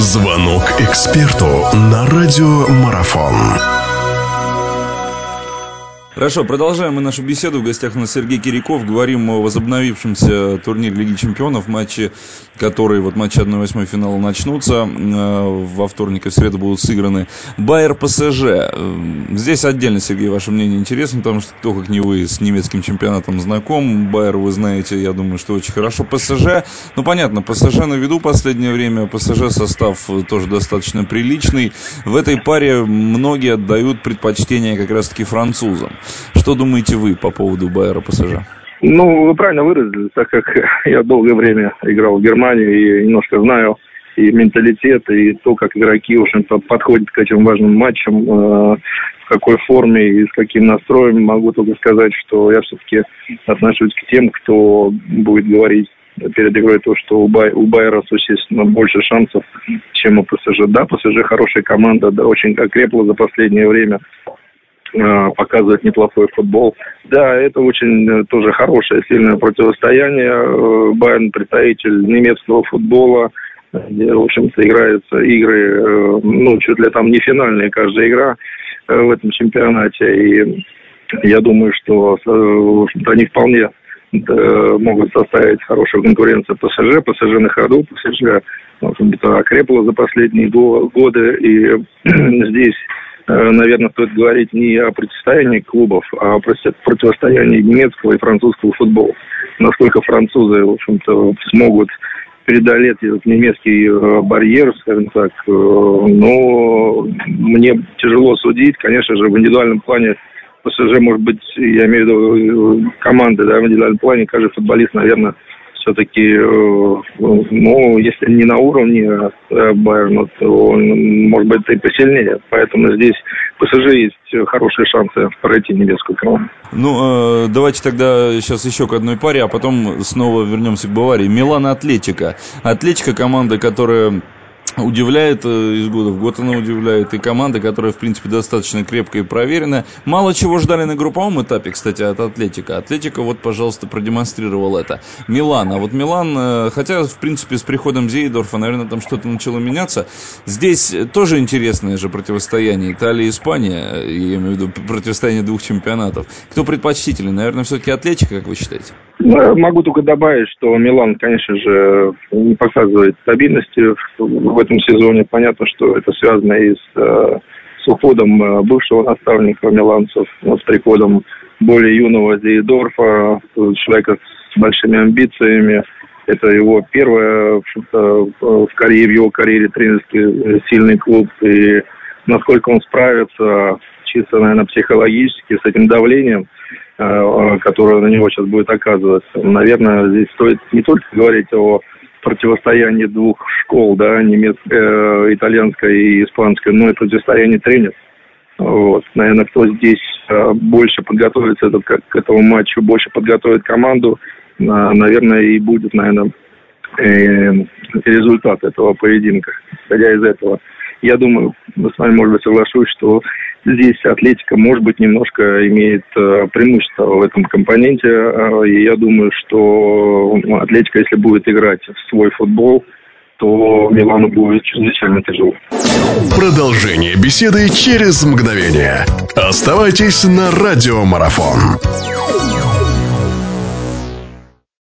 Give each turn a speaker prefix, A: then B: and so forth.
A: Звонок эксперту на радиомарафон.
B: Хорошо, продолжаем мы нашу беседу. В гостях у нас Сергей Киряков. Говорим о возобновившемся турнире Лиги Чемпионов. Матчи, которые, вот матчи 1-8 финала начнутся. Э, во вторник и в среду будут сыграны. Байер ПСЖ. Э, здесь отдельно, Сергей, ваше мнение интересно, потому что кто, как не вы, с немецким чемпионатом знаком. Байер, вы знаете, я думаю, что очень хорошо. ПСЖ, ну понятно, ПСЖ на виду последнее время. ПСЖ состав тоже достаточно приличный. В этой паре многие отдают предпочтение как раз-таки французам. Что думаете вы по поводу Байера ПСЖ?
C: Ну, вы правильно выразили, так как я долгое время играл в Германии и немножко знаю и менталитет, и то, как игроки, в общем-то, подходят к этим важным матчам, э, в какой форме и с каким настроем, могу только сказать, что я все-таки отношусь к тем, кто будет говорить перед игрой то, что у, Бай, у Байера, существенно, больше шансов, чем у ПСЖ. Да, ПСЖ хорошая команда, да, очень окрепла за последнее время. Э, показывает неплохой футбол. Да, это очень э, тоже хорошее, сильное противостояние. Э, Байерн представитель немецкого футбола, где, в общем-то, играются игры, ну, чуть ли там не финальные каждая игра в этом чемпионате. И я думаю, что они вполне могут составить хорошую конкуренцию ПСЖ. ПСЖ на ходу, ПСЖ в общем-то, окрепло за последние годы. И здесь наверное, стоит говорить не о противостоянии клубов, а о противостоянии немецкого и французского футбола. Насколько французы, в общем-то, смогут преодолеть этот немецкий э, барьер, скажем так. Э, но мне тяжело судить. Конечно же, в индивидуальном плане ПСЖ, может быть, я имею в виду команды, да, в индивидуальном плане каждый футболист, наверное, все-таки, э, ну, если не на уровне э, Байерна, то может быть, и посильнее. Поэтому здесь ПСЖ есть хорошие шансы пройти немецкую команду.
B: Ну, э, давайте тогда сейчас еще к одной паре, а потом снова вернемся к Баварии. Милан Атлетика. Атлетика команда, которая удивляет э, из года в год она удивляет. И команда, которая, в принципе, достаточно крепкая и проверенная. Мало чего ждали на групповом этапе, кстати, от Атлетика. Атлетика вот, пожалуйста, продемонстрировал это. Милан. А вот Милан, э, хотя, в принципе, с приходом Зейдорфа, наверное, там что-то начало меняться. Здесь тоже интересное же противостояние. Италия и Испания, я имею в виду противостояние двух чемпионатов. Кто предпочтительный? Наверное, все-таки Атлетика, как вы считаете?
C: Ну, могу только добавить, что Милан, конечно же, не показывает стабильности в этом сезоне. Понятно, что это связано и с, э, с уходом э, бывшего наставника миланцев, с приходом более юного Зейдорфа, человека с большими амбициями. Это его первое, в, карьере, в его карьере тренерский э, сильный клуб. И насколько он справится чисто, наверное, психологически с этим давлением – Э, которая на него сейчас будет оказываться. Наверное, здесь стоит не только говорить о противостоянии двух школ, да, немецкая, итальянская и испанская, но и противостояние тренеров. Вот. Наверное, кто здесь э, больше подготовится этот, к, этому матчу, больше подготовит команду, э, наверное, и будет, наверное, результат этого поединка. Исходя из этого, я думаю, с вами, может быть, соглашусь, что здесь атлетика, может быть, немножко имеет э, преимущество в этом компоненте. Э, и я думаю, что ну, атлетика, если будет играть в свой футбол, то Милану будет чрезвычайно тяжело.
A: Продолжение беседы через мгновение. Оставайтесь на радиомарафон.